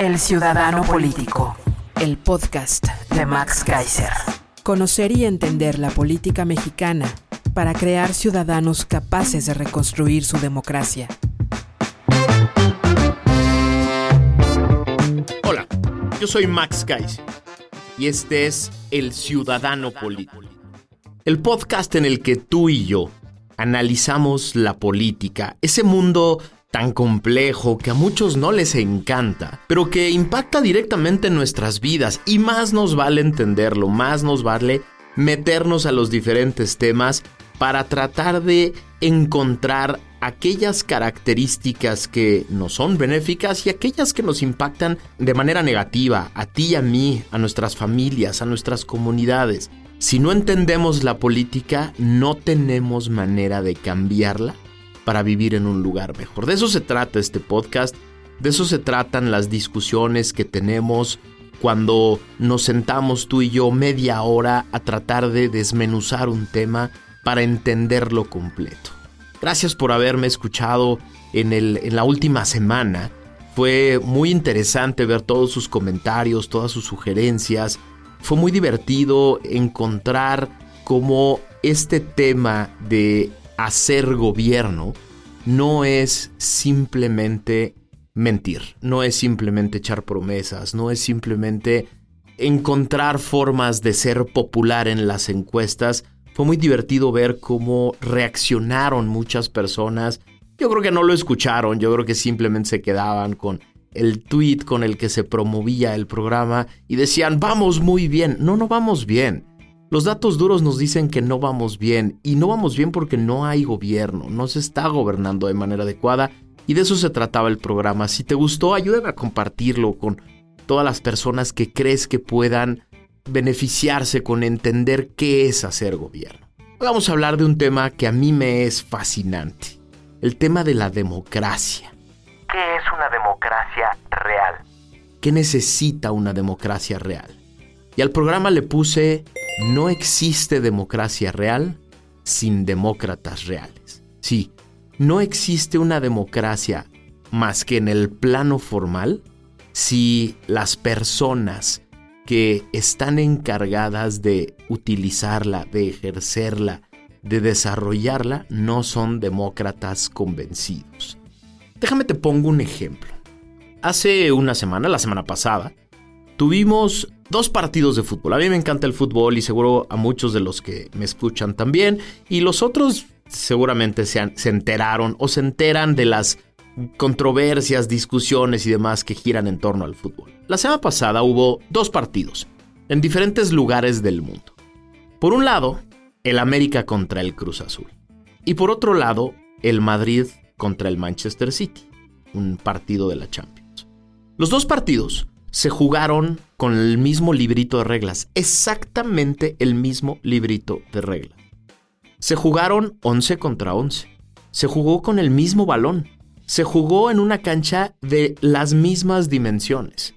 El Ciudadano Político, el podcast de Max Kaiser. Conocer y entender la política mexicana para crear ciudadanos capaces de reconstruir su democracia. Hola, yo soy Max Kaiser y este es El Ciudadano Político, el podcast en el que tú y yo analizamos la política, ese mundo tan complejo que a muchos no les encanta, pero que impacta directamente en nuestras vidas y más nos vale entenderlo, más nos vale meternos a los diferentes temas para tratar de encontrar aquellas características que nos son benéficas y aquellas que nos impactan de manera negativa, a ti y a mí, a nuestras familias, a nuestras comunidades. Si no entendemos la política, no tenemos manera de cambiarla para vivir en un lugar mejor. De eso se trata este podcast, de eso se tratan las discusiones que tenemos cuando nos sentamos tú y yo media hora a tratar de desmenuzar un tema para entenderlo completo. Gracias por haberme escuchado en, el, en la última semana. Fue muy interesante ver todos sus comentarios, todas sus sugerencias. Fue muy divertido encontrar cómo este tema de hacer gobierno no es simplemente mentir, no es simplemente echar promesas, no es simplemente encontrar formas de ser popular en las encuestas, fue muy divertido ver cómo reaccionaron muchas personas. Yo creo que no lo escucharon, yo creo que simplemente se quedaban con el tweet con el que se promovía el programa y decían, vamos muy bien. No, no vamos bien. Los datos duros nos dicen que no vamos bien y no vamos bien porque no hay gobierno, no se está gobernando de manera adecuada y de eso se trataba el programa. Si te gustó, ayúdame a compartirlo con todas las personas que crees que puedan beneficiarse con entender qué es hacer gobierno. Vamos a hablar de un tema que a mí me es fascinante, el tema de la democracia. ¿Qué es una democracia real? ¿Qué necesita una democracia real? Y al programa le puse, no existe democracia real sin demócratas reales. Sí, no existe una democracia más que en el plano formal si las personas que están encargadas de utilizarla, de ejercerla, de desarrollarla, no son demócratas convencidos. Déjame te pongo un ejemplo. Hace una semana, la semana pasada, tuvimos dos partidos de fútbol. A mí me encanta el fútbol y seguro a muchos de los que me escuchan también. Y los otros seguramente se, se enteraron o se enteran de las controversias, discusiones y demás que giran en torno al fútbol. La semana pasada hubo dos partidos en diferentes lugares del mundo. Por un lado, el América contra el Cruz Azul. Y por otro lado, el Madrid contra el Manchester City, un partido de la Champions. Los dos partidos se jugaron con el mismo librito de reglas, exactamente el mismo librito de reglas. Se jugaron 11 contra 11. Se jugó con el mismo balón, se jugó en una cancha de las mismas dimensiones.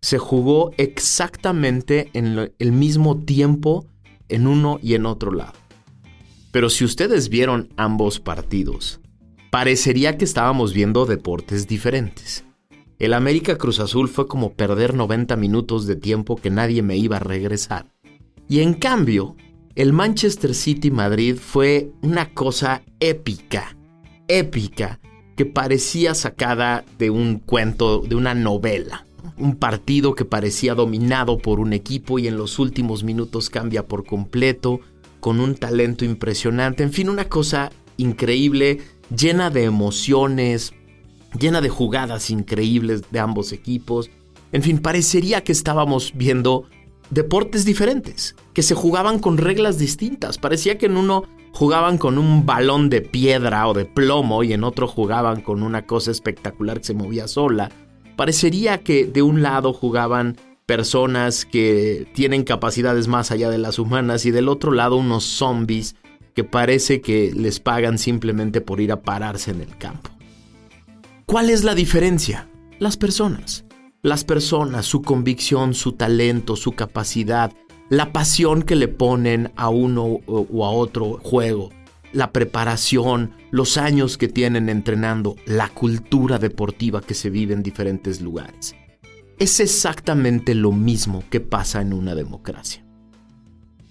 Se jugó exactamente en el mismo tiempo en uno y en otro lado. Pero si ustedes vieron ambos partidos, parecería que estábamos viendo deportes diferentes. El América Cruz Azul fue como perder 90 minutos de tiempo que nadie me iba a regresar. Y en cambio, el Manchester City Madrid fue una cosa épica, épica, que parecía sacada de un cuento, de una novela. Un partido que parecía dominado por un equipo y en los últimos minutos cambia por completo, con un talento impresionante, en fin, una cosa increíble, llena de emociones, llena de jugadas increíbles de ambos equipos. En fin, parecería que estábamos viendo deportes diferentes, que se jugaban con reglas distintas. Parecía que en uno jugaban con un balón de piedra o de plomo y en otro jugaban con una cosa espectacular que se movía sola. Parecería que de un lado jugaban personas que tienen capacidades más allá de las humanas y del otro lado unos zombies que parece que les pagan simplemente por ir a pararse en el campo. ¿Cuál es la diferencia? Las personas. Las personas, su convicción, su talento, su capacidad, la pasión que le ponen a uno o a otro juego, la preparación, los años que tienen entrenando, la cultura deportiva que se vive en diferentes lugares. Es exactamente lo mismo que pasa en una democracia.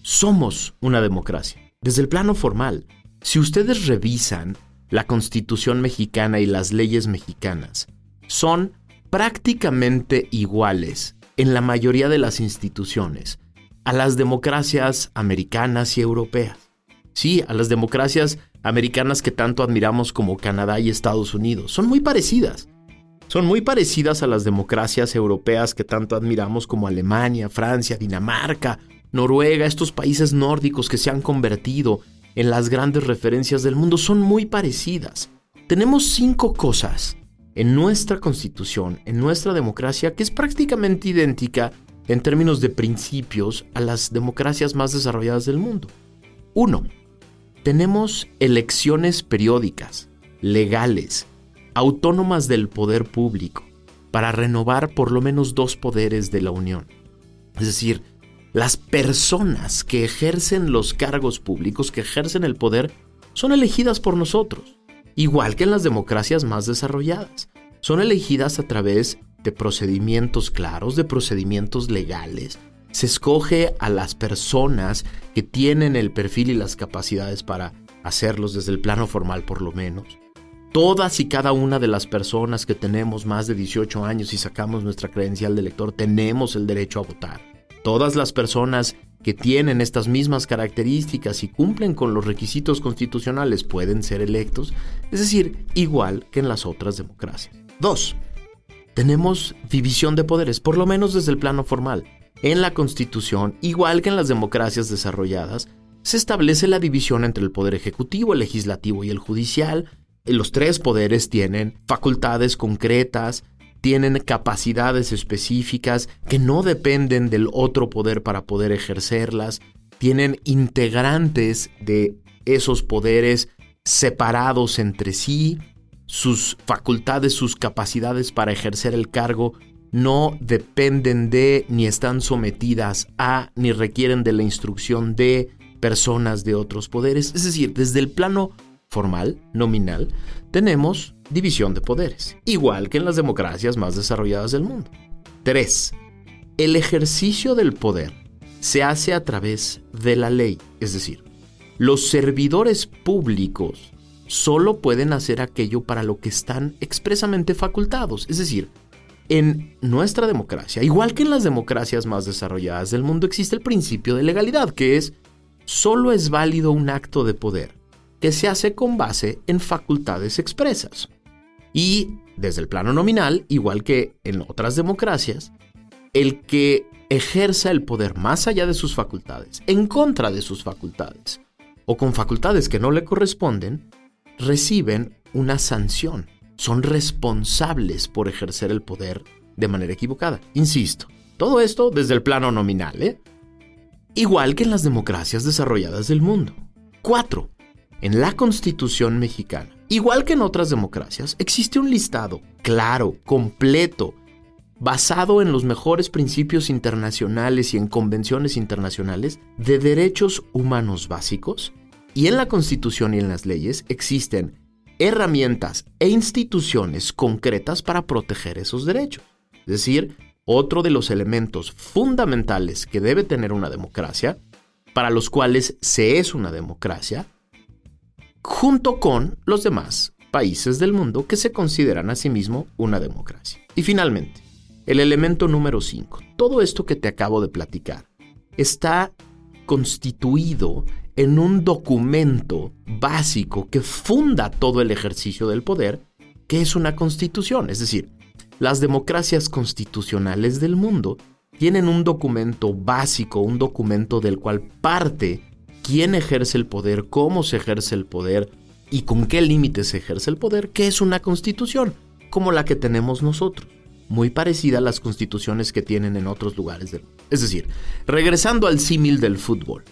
Somos una democracia. Desde el plano formal, si ustedes revisan la constitución mexicana y las leyes mexicanas, son prácticamente iguales en la mayoría de las instituciones a las democracias americanas y europeas. Sí, a las democracias americanas que tanto admiramos como Canadá y Estados Unidos. Son muy parecidas. Son muy parecidas a las democracias europeas que tanto admiramos como Alemania, Francia, Dinamarca, Noruega, estos países nórdicos que se han convertido en las grandes referencias del mundo. Son muy parecidas. Tenemos cinco cosas en nuestra constitución, en nuestra democracia, que es prácticamente idéntica en términos de principios a las democracias más desarrolladas del mundo. Uno, tenemos elecciones periódicas, legales, autónomas del poder público, para renovar por lo menos dos poderes de la Unión. Es decir, las personas que ejercen los cargos públicos, que ejercen el poder, son elegidas por nosotros, igual que en las democracias más desarrolladas. Son elegidas a través de procedimientos claros, de procedimientos legales. Se escoge a las personas que tienen el perfil y las capacidades para hacerlos desde el plano formal por lo menos. Todas y cada una de las personas que tenemos más de 18 años y sacamos nuestra credencial de elector tenemos el derecho a votar. Todas las personas que tienen estas mismas características y cumplen con los requisitos constitucionales pueden ser electos, es decir, igual que en las otras democracias. 2 tenemos división de poderes, por lo menos desde el plano formal. En la Constitución, igual que en las democracias desarrolladas, se establece la división entre el poder ejecutivo, el legislativo y el judicial. Los tres poderes tienen facultades concretas, tienen capacidades específicas que no dependen del otro poder para poder ejercerlas, tienen integrantes de esos poderes separados entre sí, sus facultades, sus capacidades para ejercer el cargo no dependen de, ni están sometidas a, ni requieren de la instrucción de personas de otros poderes. Es decir, desde el plano formal, nominal, tenemos división de poderes, igual que en las democracias más desarrolladas del mundo. 3. El ejercicio del poder se hace a través de la ley, es decir, los servidores públicos solo pueden hacer aquello para lo que están expresamente facultados. Es decir, en nuestra democracia, igual que en las democracias más desarrolladas del mundo, existe el principio de legalidad, que es, solo es válido un acto de poder que se hace con base en facultades expresas. Y desde el plano nominal, igual que en otras democracias, el que ejerza el poder más allá de sus facultades, en contra de sus facultades, o con facultades que no le corresponden, reciben una sanción. Son responsables por ejercer el poder de manera equivocada. Insisto, todo esto desde el plano nominal, ¿eh? Igual que en las democracias desarrolladas del mundo. 4. En la Constitución mexicana, igual que en otras democracias, existe un listado claro, completo, basado en los mejores principios internacionales y en convenciones internacionales de derechos humanos básicos y en la Constitución y en las leyes existen herramientas e instituciones concretas para proteger esos derechos. Es decir, otro de los elementos fundamentales que debe tener una democracia, para los cuales se es una democracia, junto con los demás países del mundo que se consideran a sí mismo una democracia. Y finalmente, el elemento número 5. Todo esto que te acabo de platicar está constituido en un documento básico que funda todo el ejercicio del poder, que es una constitución. Es decir, las democracias constitucionales del mundo tienen un documento básico, un documento del cual parte quién ejerce el poder, cómo se ejerce el poder y con qué límites se ejerce el poder, que es una constitución, como la que tenemos nosotros, muy parecida a las constituciones que tienen en otros lugares del mundo. Es decir, regresando al símil del fútbol,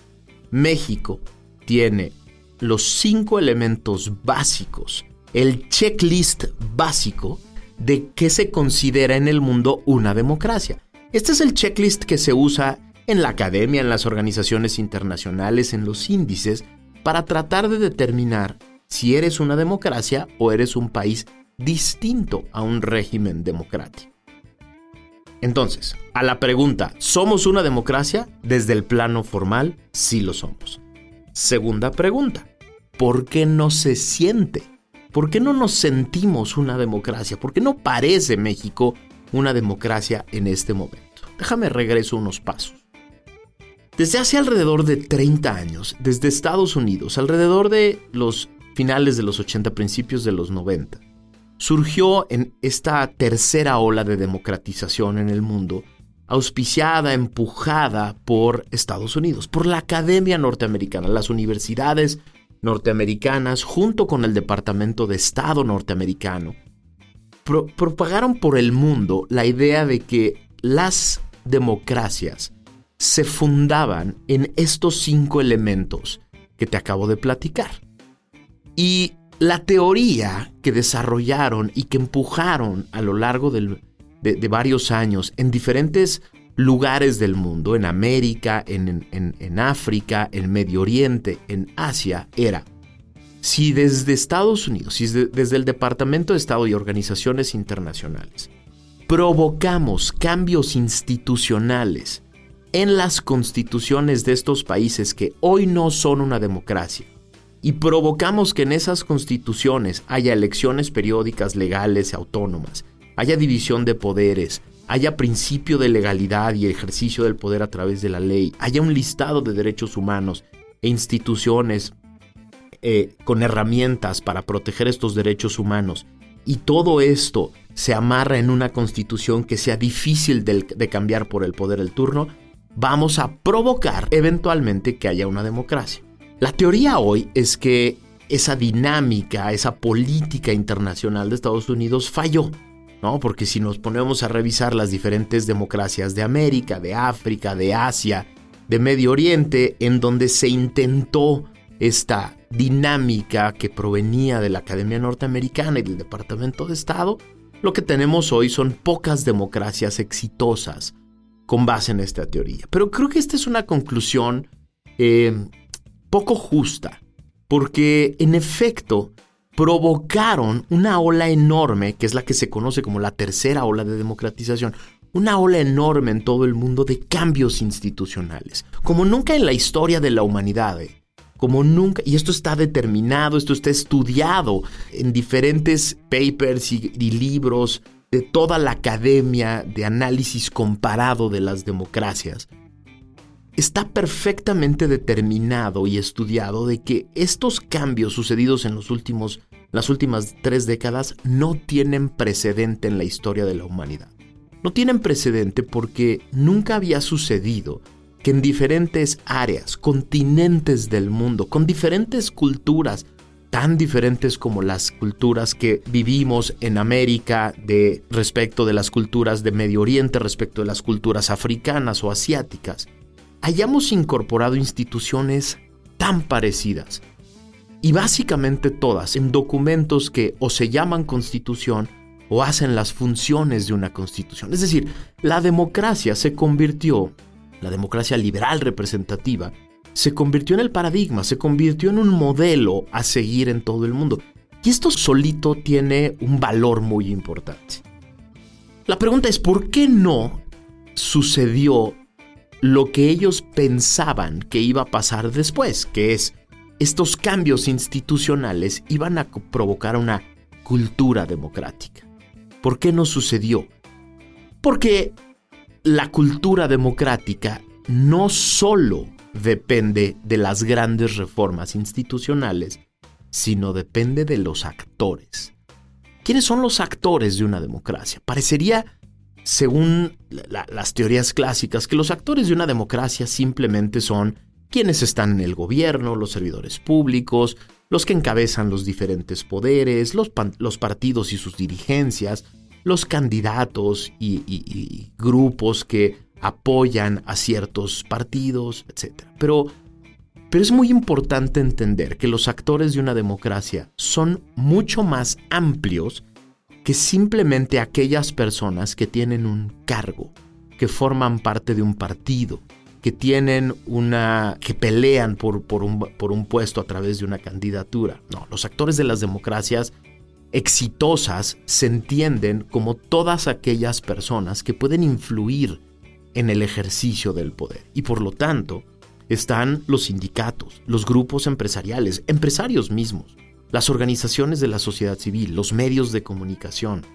México tiene los cinco elementos básicos, el checklist básico de qué se considera en el mundo una democracia. Este es el checklist que se usa en la academia, en las organizaciones internacionales, en los índices, para tratar de determinar si eres una democracia o eres un país distinto a un régimen democrático. Entonces, a la pregunta, ¿somos una democracia? Desde el plano formal, sí lo somos. Segunda pregunta, ¿por qué no se siente? ¿Por qué no nos sentimos una democracia? ¿Por qué no parece México una democracia en este momento? Déjame regreso unos pasos. Desde hace alrededor de 30 años, desde Estados Unidos, alrededor de los finales de los 80, principios de los 90, surgió en esta tercera ola de democratización en el mundo, auspiciada, empujada por Estados Unidos, por la Academia Norteamericana, las universidades norteamericanas, junto con el Departamento de Estado norteamericano, propagaron por el mundo la idea de que las democracias se fundaban en estos cinco elementos que te acabo de platicar. Y la teoría que desarrollaron y que empujaron a lo largo de, varios años en diferentes lugares del mundo, en América, en, en, África, en Medio Oriente, en Asia, era, si desde Estados Unidos, si desde el Departamento de Estado y organizaciones internacionales, provocamos cambios institucionales en las constituciones de estos países que hoy no son una democracia, y provocamos que en esas constituciones haya elecciones periódicas legales y autónomas, haya división de poderes, haya principio de legalidad y ejercicio del poder a través de la ley, haya un listado de derechos humanos e instituciones eh, con herramientas para proteger estos derechos humanos, y todo esto se amarra en una constitución que sea difícil de, de cambiar por el poder del turno, vamos a provocar eventualmente que haya una democracia. La teoría hoy es que esa dinámica, esa política internacional de Estados Unidos falló ¿no? Porque si nos ponemos a revisar las diferentes democracias de América, de África, de Asia, de Medio Oriente, en donde se intentó esta dinámica que provenía de la Academia Norteamericana y del Departamento de Estado, lo que tenemos hoy son pocas democracias exitosas con base en esta teoría. Pero creo que esta es una conclusión eh, poco justa, porque en efecto provocaron una ola enorme, que es la que se conoce como la tercera ola de democratización, una ola enorme en todo el mundo de cambios institucionales, como nunca en la historia de la humanidad. ¿eh? Como nunca, y esto está determinado, esto está estudiado en diferentes papers y, y libros de toda la academia de análisis comparado de las democracias está perfectamente determinado y estudiado de que estos cambios sucedidos en los últimos, las últimas tres décadas no tienen precedente en la historia de la humanidad. No tienen precedente porque nunca había sucedido que en diferentes áreas, continentes del mundo, con diferentes culturas, tan diferentes como las culturas que vivimos en América de respecto de las culturas de Medio Oriente, respecto de las culturas africanas o asiáticas, hayamos incorporado instituciones tan parecidas y básicamente todas en documentos que o se llaman constitución o hacen las funciones de una constitución. Es decir, la democracia se convirtió, la democracia liberal representativa, se convirtió en el paradigma, se convirtió en un modelo a seguir en todo el mundo. Y esto solito tiene un valor muy importante. La pregunta es, ¿por qué no sucedió lo que ellos pensaban que iba a pasar después, que es estos cambios institucionales iban a provocar una cultura democrática. ¿Por qué no sucedió? Porque la cultura democrática no solo depende de las grandes reformas institucionales, sino depende de los actores. ¿Quiénes son los actores de una democracia? Parecería según las teorías clásicas, que los actores de una democracia simplemente son quienes están en el gobierno, los servidores públicos, los que encabezan los diferentes poderes, los, partidos y sus dirigencias, los candidatos y, grupos que apoyan a ciertos partidos, etc. Pero, pero es muy importante entender que los actores de una democracia son mucho más amplios que simplemente aquellas personas que tienen un cargo, que forman parte de un partido, que tienen una. que pelean por, por, un, por un puesto a través de una candidatura. No, los actores de las democracias exitosas se entienden como todas aquellas personas que pueden influir en el ejercicio del poder. Y por lo tanto, están los sindicatos, los grupos empresariales, empresarios mismos, las organizaciones de la sociedad civil, los medios de comunicación.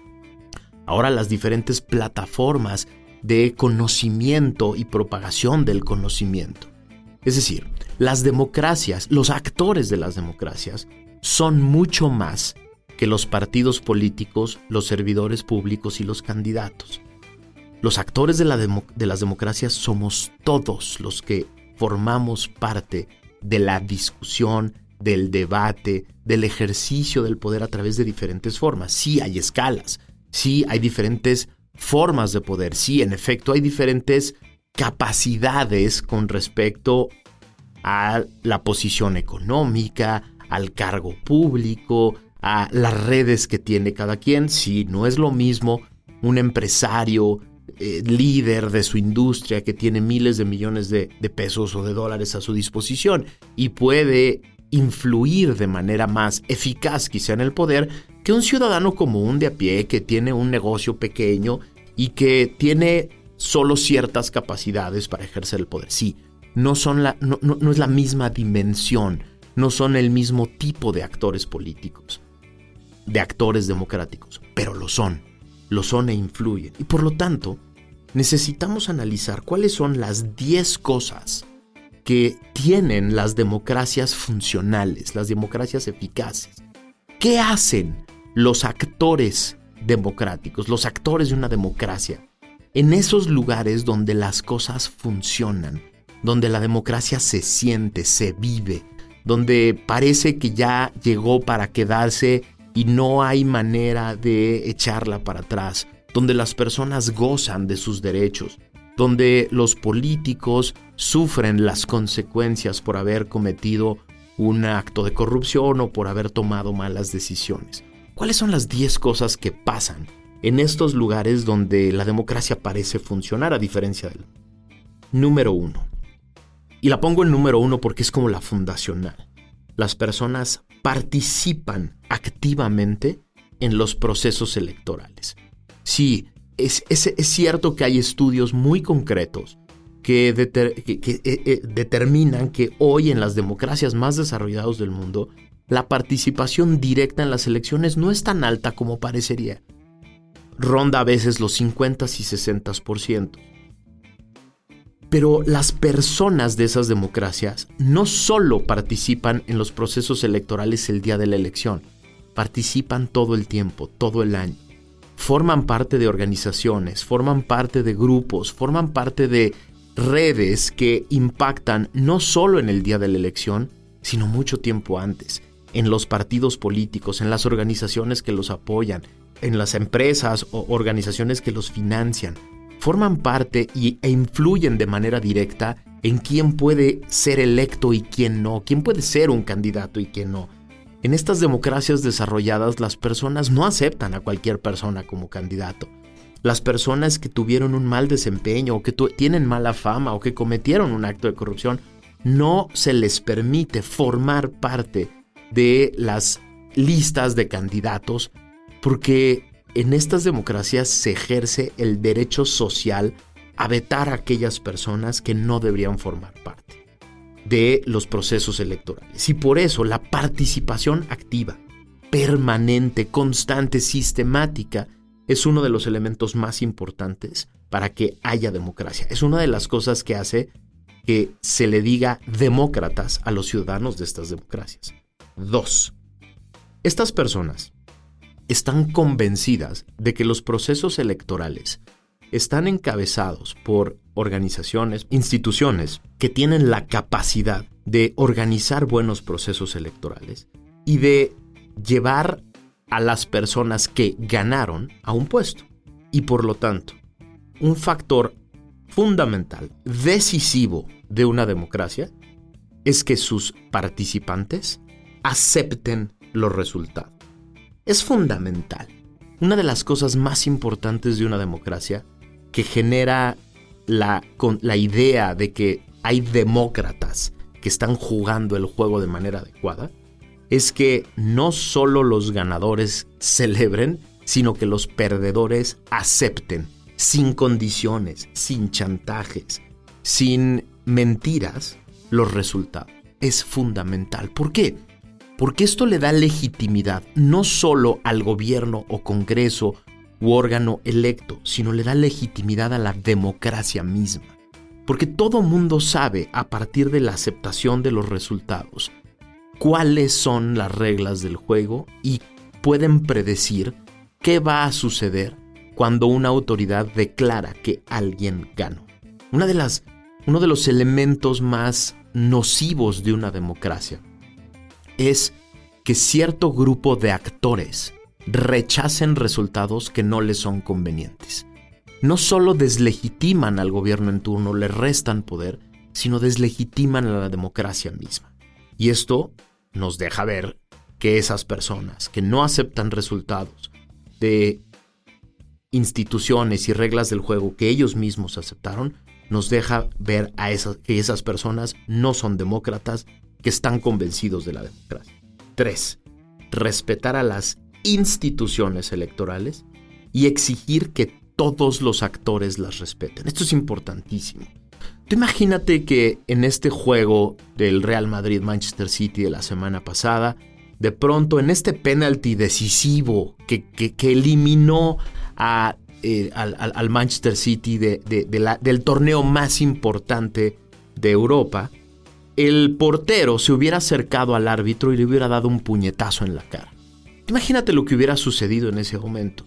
Ahora las diferentes plataformas de conocimiento y propagación del conocimiento. Es decir, las democracias, los actores de las democracias, son mucho más que los partidos políticos, los servidores públicos y los candidatos. Los actores de, las democracias somos todos los que formamos parte de la discusión, del debate, del ejercicio del poder a través de diferentes formas. Sí hay escalas, sí hay diferentes formas de poder. Sí, en efecto, hay diferentes capacidades con respecto a la posición económica, al cargo público, a las redes que tiene cada quien. Sí, no es lo mismo un empresario eh, líder de su industria que tiene miles de millones de, pesos o de dólares a su disposición y puede influir de manera más eficaz quizá en el poder que un ciudadano común de a pie que tiene un negocio pequeño y que tiene solo ciertas capacidades para ejercer el poder. Sí, no, son la, no, no es la misma dimensión, no son el mismo tipo de actores políticos, de actores democráticos, pero lo son, lo son e influyen. Y por lo tanto, necesitamos analizar cuáles son las 10 cosas que tienen las democracias funcionales, las democracias eficaces. ¿Qué hacen los actores democráticos, los actores de una democracia? En esos lugares donde las cosas funcionan, donde la democracia se siente, se vive, donde parece que ya llegó para quedarse y no hay manera de echarla para atrás, donde las personas gozan de sus derechos, donde los políticos sufren las consecuencias por haber cometido un acto de corrupción o por haber tomado malas decisiones. ¿Cuáles son las 10 cosas que pasan en estos lugares donde la democracia parece funcionar a diferencia del número uno? Y la pongo en número uno porque es como la fundacional. Las personas participan activamente en los procesos electorales. Sí, es, cierto que hay estudios muy concretos que, eh, eh, determinan que hoy en las democracias más desarrolladas del mundo, la participación directa en las elecciones no es tan alta como parecería. Ronda a veces los 50 y 60%. Pero las personas de esas democracias no solo participan en los procesos electorales el día de la elección, participan todo el tiempo, todo el año forman parte de organizaciones, forman parte de grupos, forman parte de redes que impactan no solo en el día de la elección, sino mucho tiempo antes, en los partidos políticos, en las organizaciones que los apoyan, en las empresas o organizaciones que los financian. Forman parte y, e influyen de manera directa en quién puede ser electo y quién no, quién puede ser un candidato y quién no. En estas democracias desarrolladas las personas no aceptan a cualquier persona como candidato. Las personas que tuvieron un mal desempeño o que tienen mala fama o que cometieron un acto de corrupción, no se les permite formar parte de las listas de candidatos porque en estas democracias se ejerce el derecho social a vetar a aquellas personas que no deberían formar parte de los procesos electorales. Y por eso la participación activa, permanente, constante, sistemática, es uno de los elementos más importantes para que haya democracia. Es una de las cosas que hace que se le diga demócratas a los ciudadanos de estas democracias. Dos, estas personas están convencidas de que los procesos electorales están encabezados por organizaciones, instituciones que tienen la capacidad de organizar buenos procesos electorales y de llevar a las personas que ganaron a un puesto. Y por lo tanto, un factor fundamental, decisivo de una democracia es que sus participantes acepten los resultados. Es fundamental. Una de las cosas más importantes de una democracia que genera la, la idea de que hay demócratas que están jugando el juego de manera adecuada es que no solo los ganadores celebren, sino que los perdedores acepten, sin condiciones, sin chantajes, sin mentiras, los resultados. Es fundamental. ¿Por qué? Porque esto le da legitimidad no solo al gobierno o congreso u órgano electo, sino le da legitimidad a la democracia misma. Porque todo mundo sabe, a partir de la aceptación de los resultados, cuáles son las reglas del juego y pueden predecir qué va a suceder cuando una autoridad declara que alguien ganó. Una de las, uno de los elementos más nocivos de una democracia es que cierto grupo de actores rechacen resultados que no les son convenientes. No solo deslegitiman al gobierno en turno, le restan poder, sino deslegitiman a la democracia misma. Y esto nos deja ver que esas personas que no aceptan resultados de instituciones y reglas del juego que ellos mismos aceptaron, nos deja ver a esas, que esas personas no son demócratas, que están convencidos de la democracia. 3. Respetar a las instituciones electorales y exigir que todos los actores las respeten. Esto es importantísimo. Tú imagínate que en este juego del Real Madrid-Manchester City de la semana pasada, de pronto en este penalti decisivo que, que, eliminó eh, al, Manchester City del torneo más importante de Europa, el portero se hubiera acercado al árbitro y le hubiera dado un puñetazo en la cara. Imagínate lo que hubiera sucedido en ese momento.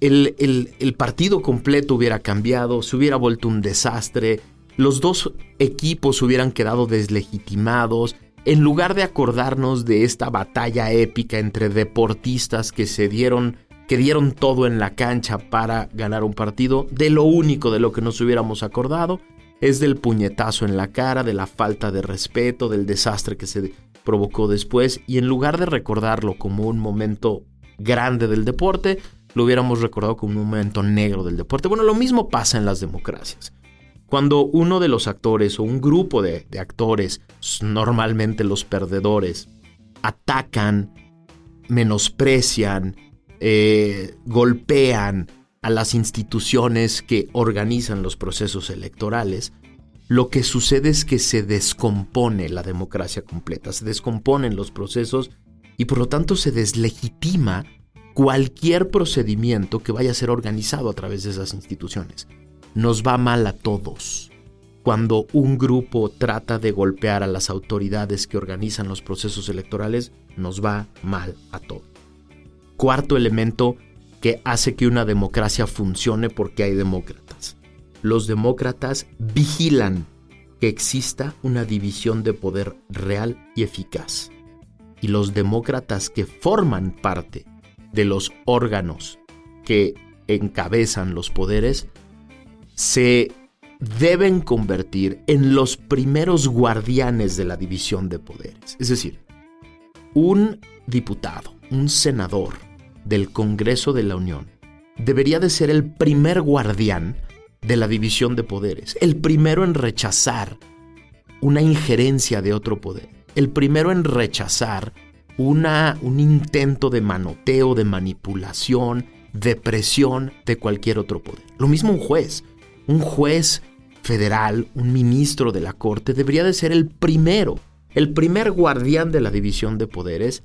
El, el, partido completo hubiera cambiado, se hubiera vuelto un desastre, los dos equipos hubieran quedado deslegitimados, en lugar de acordarnos de esta batalla épica entre deportistas que se dieron, que dieron todo en la cancha para ganar un partido, de lo único de lo que nos hubiéramos acordado es del puñetazo en la cara, de la falta de respeto, del desastre que se provocó después, y en lugar de recordarlo como un momento grande del deporte, lo hubiéramos recordado como un momento negro del deporte. Bueno, lo mismo pasa en las democracias. Cuando uno de los actores o un grupo de, actores, normalmente los perdedores, atacan, menosprecian, eh, golpean, a las instituciones que organizan los procesos electorales, lo que sucede es que se descompone la democracia completa, se descomponen los procesos y por lo tanto se deslegitima cualquier procedimiento que vaya a ser organizado a través de esas instituciones. Nos va mal a todos cuando un grupo trata de golpear a las autoridades que organizan los procesos electorales, nos va mal a todos. Cuarto elemento que hace que una democracia funcione porque hay demócratas. Los demócratas vigilan que exista una división de poder real y eficaz. Y los demócratas que forman parte de los órganos que encabezan los poderes se deben convertir en los primeros guardianes de la división de poderes. Es decir, un diputado, un senador, del Congreso de la Unión debería de ser el primer guardián de la división de poderes, el primero en rechazar una injerencia de otro poder, el primero en rechazar una, un intento de manoteo, de manipulación, de presión de cualquier otro poder. Lo mismo un juez. Un juez federal, un ministro de la Corte, debería de ser el primero, el primer guardián de la división de poderes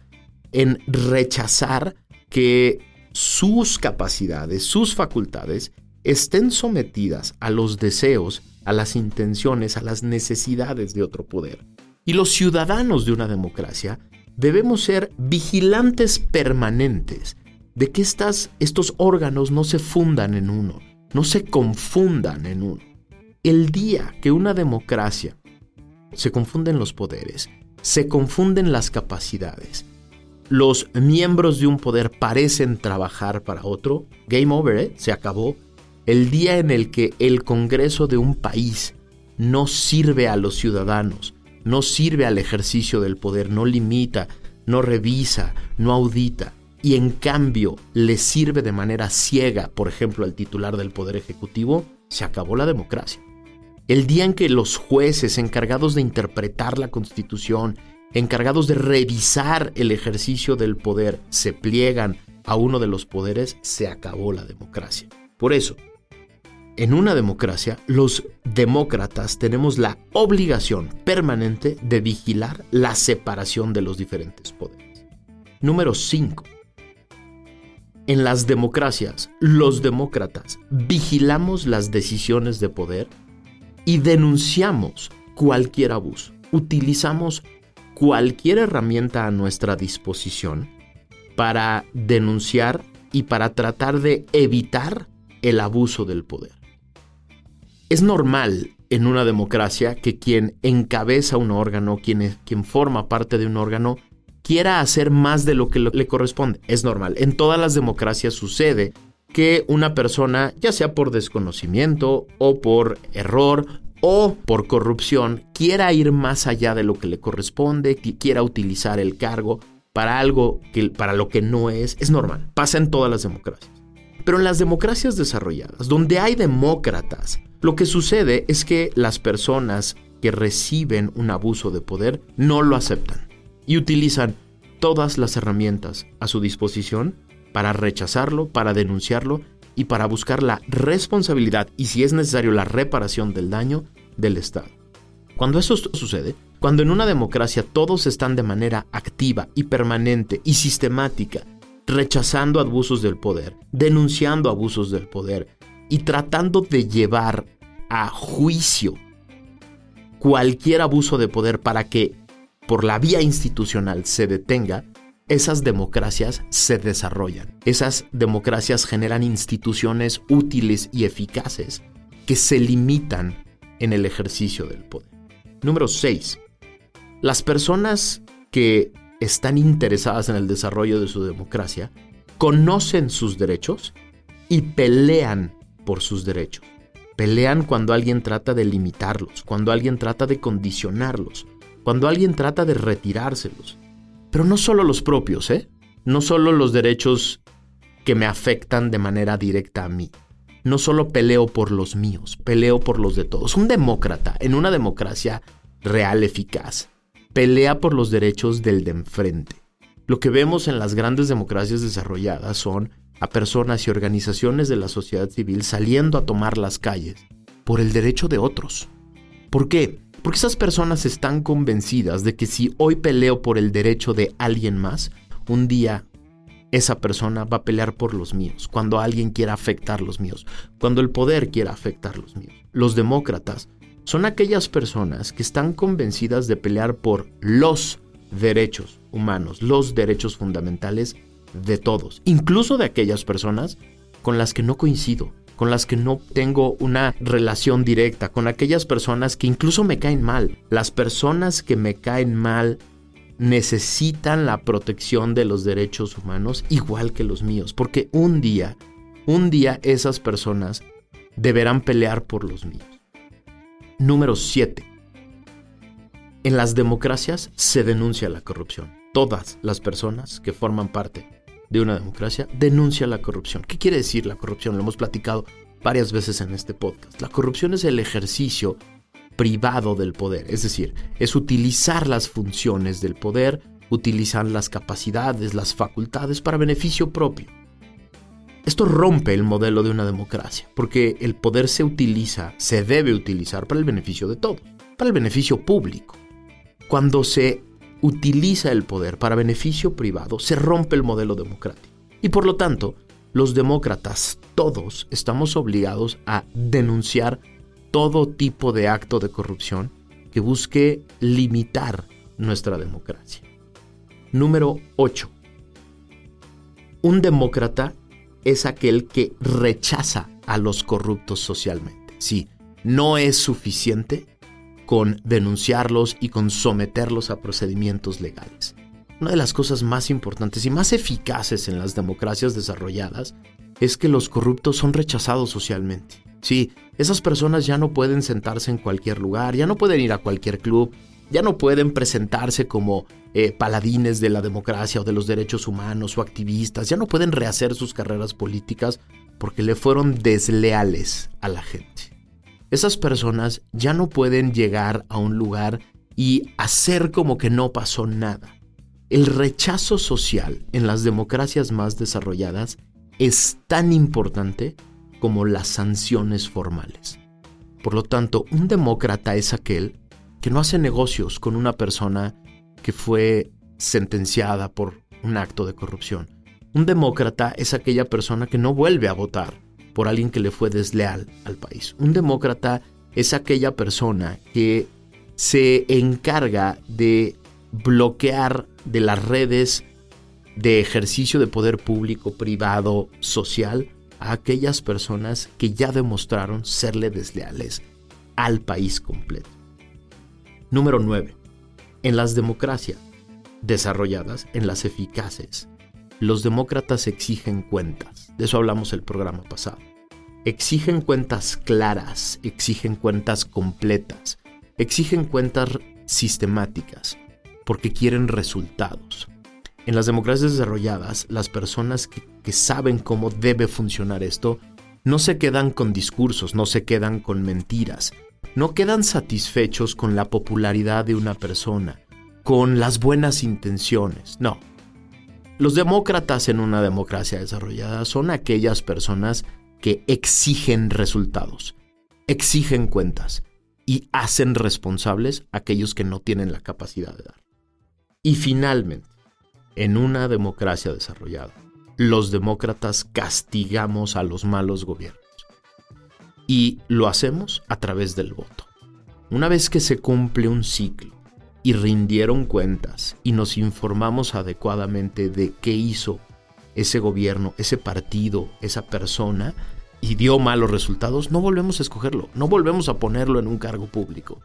en rechazar que sus capacidades, sus facultades, estén sometidas a los deseos, a las intenciones, a las necesidades de otro poder. Y los ciudadanos de una democracia debemos ser vigilantes permanentes de que estas, estos órganos no se fundan en uno, no se confundan en uno. El día que una democracia se confunden los poderes, se confunden las capacidades, los miembros de un poder parecen trabajar para otro, game over, ¿eh? se acabó. El día en el que el Congreso de un país no sirve a los ciudadanos, no sirve al ejercicio del poder, no limita, no revisa, no audita, y en cambio le sirve de manera ciega, por ejemplo, al titular del Poder Ejecutivo, se acabó la democracia. El día en que los jueces encargados de interpretar la Constitución, encargados de revisar el ejercicio del poder, se pliegan a uno de los poderes, se acabó la democracia. Por eso, en una democracia, los demócratas tenemos la obligación permanente de vigilar la separación de los diferentes poderes. Número 5. En las democracias, los demócratas vigilamos las decisiones de poder y denunciamos cualquier abuso. Utilizamos cualquier herramienta a nuestra disposición para denunciar y para tratar de evitar el abuso del poder. Es normal en una democracia que quien encabeza un órgano, quien, quien forma parte de un órgano, quiera hacer más de lo que le corresponde. Es normal. En todas las democracias sucede que una persona, ya sea por desconocimiento o por error o por corrupción, quiera ir más allá de lo que le corresponde, quiera utilizar el cargo para algo que para lo que no es, es normal. Pasa en todas las democracias. Pero en las democracias desarrolladas, donde hay demócratas, lo que sucede es que las personas que reciben un abuso de poder no lo aceptan y utilizan todas las herramientas a su disposición para rechazarlo, para denunciarlo y para buscar la responsabilidad y si es necesario la reparación del daño del Estado. Cuando eso sucede, cuando en una democracia todos están de manera activa y permanente y sistemática rechazando abusos del poder, denunciando abusos del poder, y tratando de llevar a juicio cualquier abuso de poder para que por la vía institucional se detenga, esas democracias se desarrollan. Esas democracias generan instituciones útiles y eficaces que se limitan en el ejercicio del poder. Número 6. Las personas que están interesadas en el desarrollo de su democracia conocen sus derechos y pelean por sus derechos. Pelean cuando alguien trata de limitarlos, cuando alguien trata de condicionarlos, cuando alguien trata de retirárselos. Pero no solo los propios, ¿eh? No solo los derechos que me afectan de manera directa a mí. No solo peleo por los míos, peleo por los de todos. Un demócrata, en una democracia real, eficaz, pelea por los derechos del de enfrente. Lo que vemos en las grandes democracias desarrolladas son a personas y organizaciones de la sociedad civil saliendo a tomar las calles por el derecho de otros. ¿Por qué? Porque esas personas están convencidas de que si hoy peleo por el derecho de alguien más, un día esa persona va a pelear por los míos, cuando alguien quiera afectar los míos, cuando el poder quiera afectar los míos. Los demócratas son aquellas personas que están convencidas de pelear por los derechos humanos, los derechos fundamentales de todos, incluso de aquellas personas con las que no coincido, con las que no tengo una relación directa, con aquellas personas que incluso me caen mal. Las personas que me caen mal necesitan la protección de los derechos humanos igual que los míos, porque un día, un día esas personas deberán pelear por los míos. Número 7. En las democracias se denuncia la corrupción. Todas las personas que forman parte de una democracia denuncia la corrupción. ¿Qué quiere decir la corrupción? Lo hemos platicado varias veces en este podcast. La corrupción es el ejercicio privado del poder, es decir, es utilizar las funciones del poder, utilizar las capacidades, las facultades para beneficio propio. Esto rompe el modelo de una democracia, porque el poder se utiliza, se debe utilizar para el beneficio de todos, para el beneficio público. Cuando se utiliza el poder para beneficio privado, se rompe el modelo democrático. Y por lo tanto, los demócratas, todos, estamos obligados a denunciar todo tipo de acto de corrupción que busque limitar nuestra democracia. Número 8. Un demócrata es aquel que rechaza a los corruptos socialmente. Sí, no es suficiente con denunciarlos y con someterlos a procedimientos legales. Una de las cosas más importantes y más eficaces en las democracias desarrolladas es que los corruptos son rechazados socialmente. Sí, esas personas ya no pueden sentarse en cualquier lugar, ya no pueden ir a cualquier club, ya no pueden presentarse como eh, paladines de la democracia o de los derechos humanos o activistas, ya no pueden rehacer sus carreras políticas porque le fueron desleales a la gente. Esas personas ya no pueden llegar a un lugar y hacer como que no pasó nada. El rechazo social en las democracias más desarrolladas es tan importante como las sanciones formales. Por lo tanto, un demócrata es aquel que no hace negocios con una persona que fue sentenciada por un acto de corrupción. Un demócrata es aquella persona que no vuelve a votar por alguien que le fue desleal al país. Un demócrata es aquella persona que se encarga de bloquear de las redes de ejercicio de poder público, privado, social, a aquellas personas que ya demostraron serle desleales al país completo. Número 9. En las democracias desarrolladas, en las eficaces, los demócratas exigen cuentas. De eso hablamos el programa pasado. Exigen cuentas claras, exigen cuentas completas, exigen cuentas sistemáticas, porque quieren resultados. En las democracias desarrolladas, las personas que, que, saben cómo debe funcionar esto no se quedan con discursos, no se quedan con mentiras, no quedan satisfechos con la popularidad de una persona, con las buenas intenciones, no. Los demócratas en una democracia desarrollada son aquellas personas que exigen resultados, exigen cuentas y hacen responsables a aquellos que no tienen la capacidad de dar. Y finalmente, en una democracia desarrollada, los demócratas castigamos a los malos gobiernos y lo hacemos a través del voto. Una vez que se cumple un ciclo y rindieron cuentas y nos informamos adecuadamente de qué hizo ese gobierno, ese partido, esa persona y dio malos resultados, no volvemos a escogerlo, no volvemos a ponerlo en un cargo público.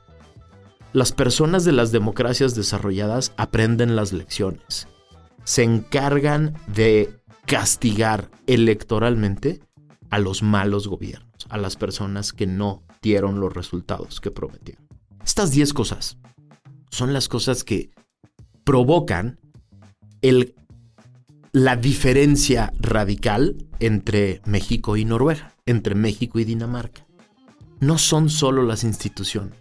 Las personas de las democracias desarrolladas aprenden las lecciones, se encargan de castigar electoralmente a los malos gobiernos a las personas que no dieron los resultados que prometieron. Estas 10 cosas son las cosas que provocan el, la diferencia radical entre México y Noruega, entre México y Dinamarca. No son solo las instituciones,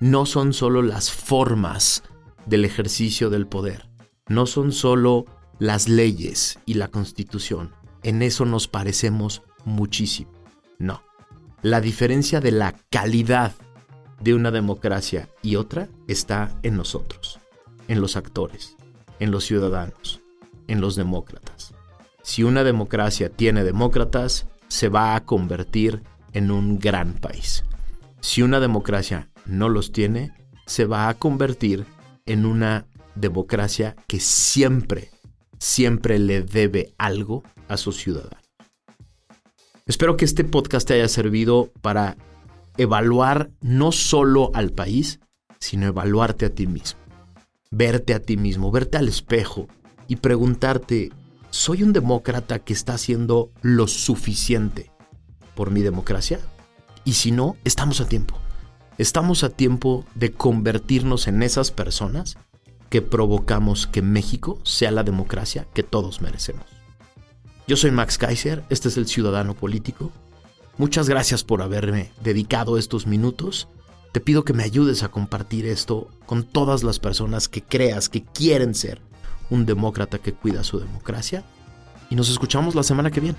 no son solo las formas del ejercicio del poder, no son solo las leyes y la constitución. En eso nos parecemos muchísimo. No. La diferencia de la calidad de una democracia y otra está en nosotros, en los actores, en los ciudadanos, en los demócratas. Si una democracia tiene demócratas, se va a convertir en un gran país. Si una democracia no los tiene, se va a convertir en una democracia que siempre, siempre le debe algo a sus ciudadanos. Espero que este podcast te haya servido para evaluar no solo al país, sino evaluarte a ti mismo. Verte a ti mismo, verte al espejo y preguntarte, ¿soy un demócrata que está haciendo lo suficiente por mi democracia? Y si no, estamos a tiempo. Estamos a tiempo de convertirnos en esas personas que provocamos que México sea la democracia que todos merecemos. Yo soy Max Kaiser, este es el Ciudadano Político. Muchas gracias por haberme dedicado estos minutos. Te pido que me ayudes a compartir esto con todas las personas que creas que quieren ser un demócrata que cuida su democracia. Y nos escuchamos la semana que viene.